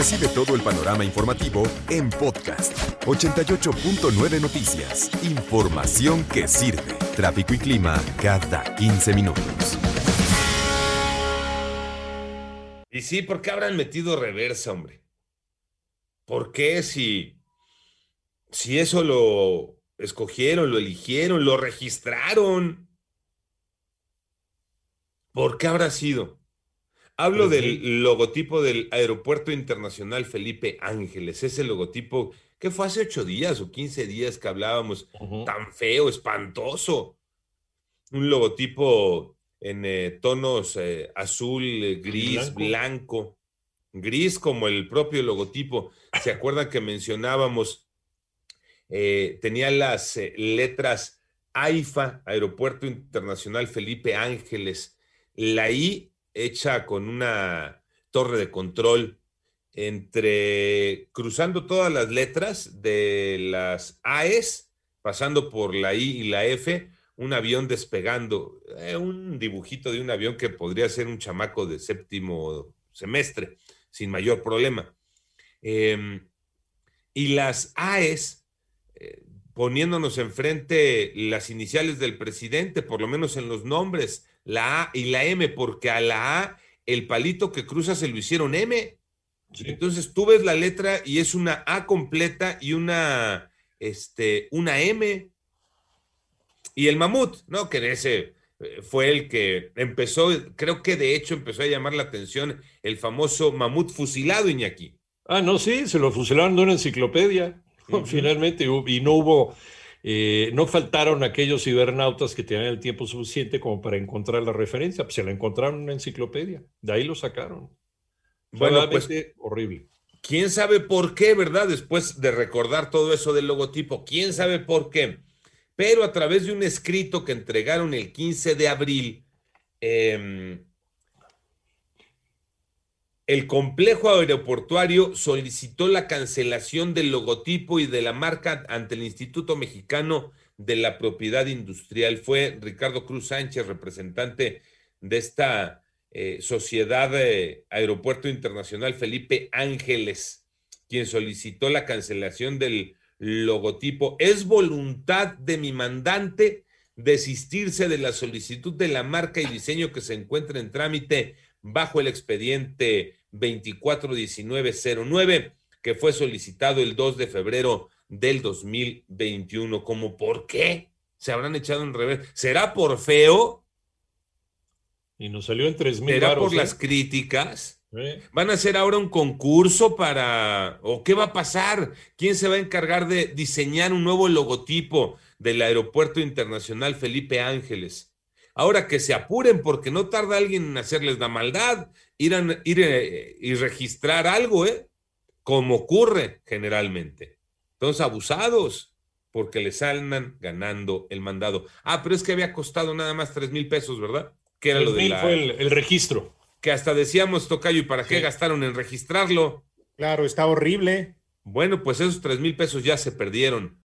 Recibe todo el panorama informativo en podcast 88.9 Noticias. Información que sirve. Tráfico y clima cada 15 minutos. Y sí, ¿por qué habrán metido reversa, hombre? ¿Por qué si, si eso lo escogieron, lo eligieron, lo registraron? ¿Por qué habrá sido? Hablo del logotipo del Aeropuerto Internacional Felipe Ángeles, ese logotipo que fue hace ocho días o quince días que hablábamos, tan feo, espantoso. Un logotipo en eh, tonos eh, azul, eh, gris, Blanco. blanco, gris como el propio logotipo. ¿Se acuerdan que mencionábamos? eh, tenía las letras AIFA, Aeropuerto Internacional Felipe Ángeles, la I hecha con una torre de control entre cruzando todas las letras de las AES, pasando por la I y la F, un avión despegando, eh, un dibujito de un avión que podría ser un chamaco de séptimo semestre, sin mayor problema. Em, y las AES, eh, poniéndonos enfrente las iniciales del presidente, por lo menos en los nombres, la A y la M, porque a la A el palito que cruza se lo hicieron M. Sí. Entonces tú ves la letra y es una A completa y una, este, una M. Y el mamut, ¿no? Que ese eh, fue el que empezó, creo que de hecho empezó a llamar la atención el famoso mamut fusilado, Iñaki. Ah, no, sí, se lo fusilaron de una enciclopedia, finalmente, y no hubo, eh, no faltaron aquellos cibernautas que tenían el tiempo suficiente como para encontrar la referencia, pues se la encontraron en una enciclopedia, de ahí lo sacaron. Bueno, pues horrible. quién sabe por qué, ¿verdad? Después de recordar todo eso del logotipo, quién sabe por qué. Pero a través de un escrito que entregaron el 15 de abril, em, el complejo aeroportuario solicitó la cancelación del logotipo y de la marca ante el Instituto Mexicano de la Propiedad Industrial. Fue Ricardo Cruz Sánchez, representante de esta eh, Sociedad eh, Aeropuerto Internacional Felipe Ángeles, quien solicitó la cancelación del logotipo. Es voluntad de mi mandante desistirse de la solicitud de la marca y diseño que se encuentra en trámite bajo el expediente 241909, que fue solicitado el 2 de febrero del 2021. ¿Cómo por qué? Se habrán echado en revés. ¿Será por feo? Y nos salió en tres mil ¿Será por varos, las ¿eh? críticas? Eh, ¿Van a hacer ahora un concurso para... o qué va a pasar? ¿Quién se va a encargar de diseñar un nuevo logotipo del Aeropuerto Internacional Felipe Ángeles? Ahora que se apuren porque no tarda alguien en hacerles la maldad, ir, a- ir eh, y registrar algo, ¿eh? Como ocurre generalmente. Entonces, abusados porque les andan ganando el mandado. Ah, pero es que había costado nada más tres mil pesos, ¿verdad? Que era lo de 3,000 la... fue el, el registro. Que hasta decíamos, Tocayo, ¿y para qué Sí. gastaron en registrarlo? Claro, está horrible. Bueno, pues esos tres mil pesos ya se perdieron.